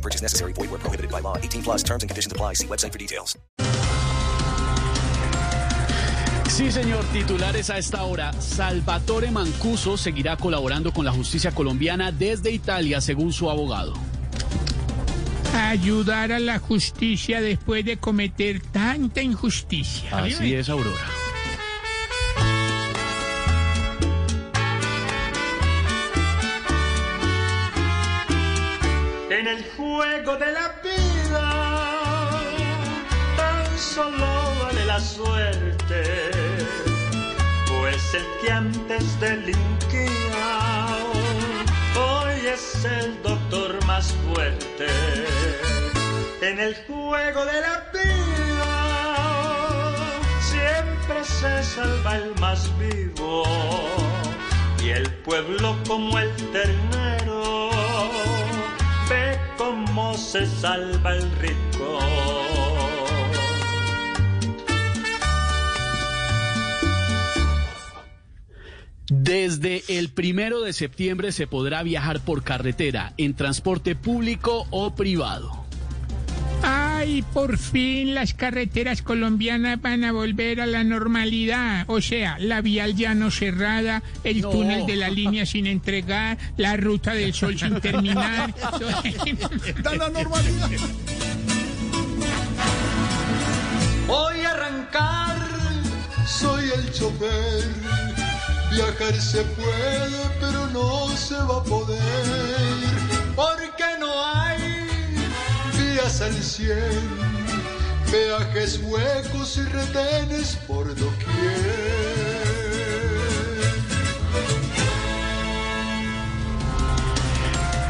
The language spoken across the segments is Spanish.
No purchase necessary. Void where prohibited by law. 18 plus terms and conditions apply. See website for details. Sí, señor. Titulares a esta hora. Salvatore Mancuso seguirá colaborando con la justicia colombiana desde Italia, según su abogado. ayudar a la justicia después de cometer tanta injusticia. Así es, Aurora. En el juego de la vida tan solo vale la suerte, pues el que antes delinquía hoy es el doctor más fuerte. En el juego de la vida siempre se salva el más vivo y el pueblo como el ternero cómo se salva el rico. Desde el primero de septiembre se podrá viajar por carretera, en transporte público o privado. Ay, por fin las carreteras colombianas van a volver a la normalidad. O sea, la vial ya no cerrada, el No. túnel de la línea sin entregar, la ruta del sol sin terminar. Voy a arrancar, soy el chofer. Viajar se puede, pero no se va a poder. Al cielo, peajes huecos y retenes por doquier.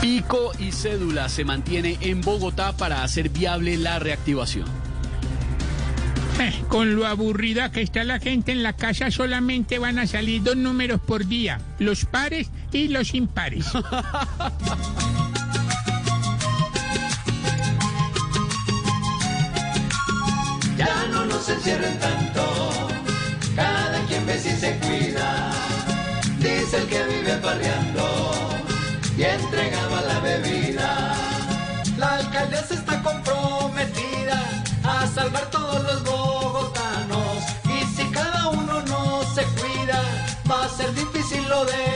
Pico y cédula se mantiene en Bogotá para hacer viable la reactivación. Eh, Con lo aburrida que está la gente en la casa, solamente van a salir dos números por día, los pares y los impares. Nos encierren tanto, cada quien ve si se cuida. Dice el que vive parreando y entregaba la bebida. La alcaldesa está comprometida a salvar todos los bogotanos. Y si cada uno no se cuida, va a ser difícil lo de